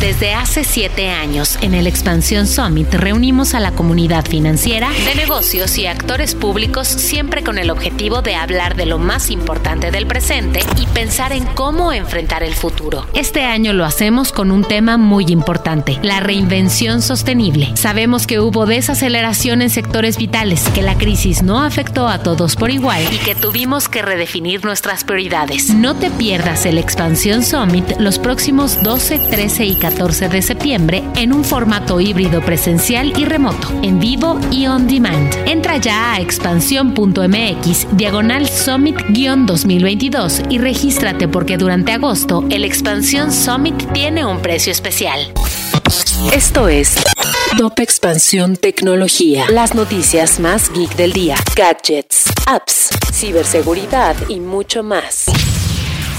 Desde hace siete años, en el Expansión Summit reunimos a la comunidad financiera, de negocios y actores públicos siempre con el objetivo de hablar de lo más importante del presente y pensar en cómo enfrentar el futuro. Este año lo hacemos con un tema muy importante, la reinvención sostenible. Sabemos que hubo desaceleración en sectores vitales, que la crisis no afectó a todos por igual y que tuvimos que redefinir nuestras prioridades. No te pierdas el Expansión Summit los próximos 12, 13 y 14 de septiembre en un formato híbrido presencial y remoto, en vivo y on demand. Entra ya a expansión.mx diagonal summit-2022 y regístrate porque durante agosto el Expansión Summit tiene un precio especial. Esto es Top Expansión Tecnología. Las noticias más geek del día. Gadgets, apps, ciberseguridad y mucho más.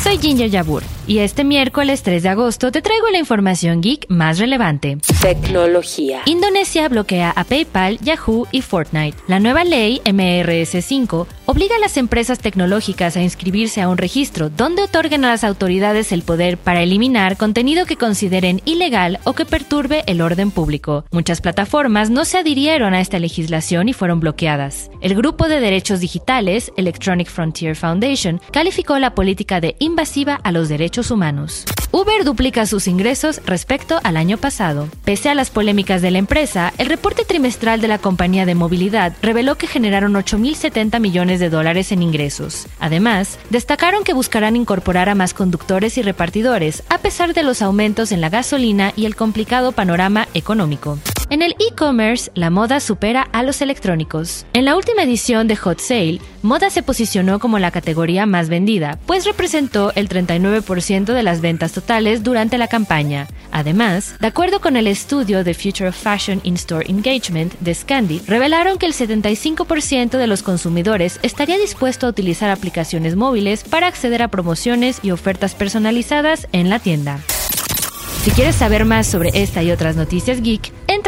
Soy Ginger Yabur y este miércoles 3 de agosto te traigo la información geek más relevante. Tecnología. Indonesia bloquea a PayPal, Yahoo y Fortnite. La nueva ley MRS5 obliga a las empresas tecnológicas a inscribirse a un registro donde otorguen a las autoridades el poder para eliminar contenido que consideren ilegal o que perturbe el orden público. Muchas plataformas no se adhirieron a esta legislación y fueron bloqueadas. El grupo de derechos digitales, Electronic Frontier Foundation, calificó la política de invasiva a los derechos humanos. Uber duplica sus ingresos respecto al año pasado. Pese a las polémicas de la empresa, el reporte trimestral de la compañía de movilidad reveló que generaron 8.070 millones de dólares en ingresos. Además, destacaron que buscarán incorporar a más conductores y repartidores, a pesar de los aumentos en la gasolina y el complicado panorama económico. En el e-commerce, la moda supera a los electrónicos. En la última edición de Hot Sale, moda se posicionó como la categoría más vendida, pues representó el 39% de las ventas totales durante la campaña. Además, de acuerdo con el estudio de Future of Fashion In-Store Engagement de Scandi, revelaron que el 75% de los consumidores estaría dispuesto a utilizar aplicaciones móviles para acceder a promociones y ofertas personalizadas en la tienda. Si quieres saber más sobre esta y otras noticias geek,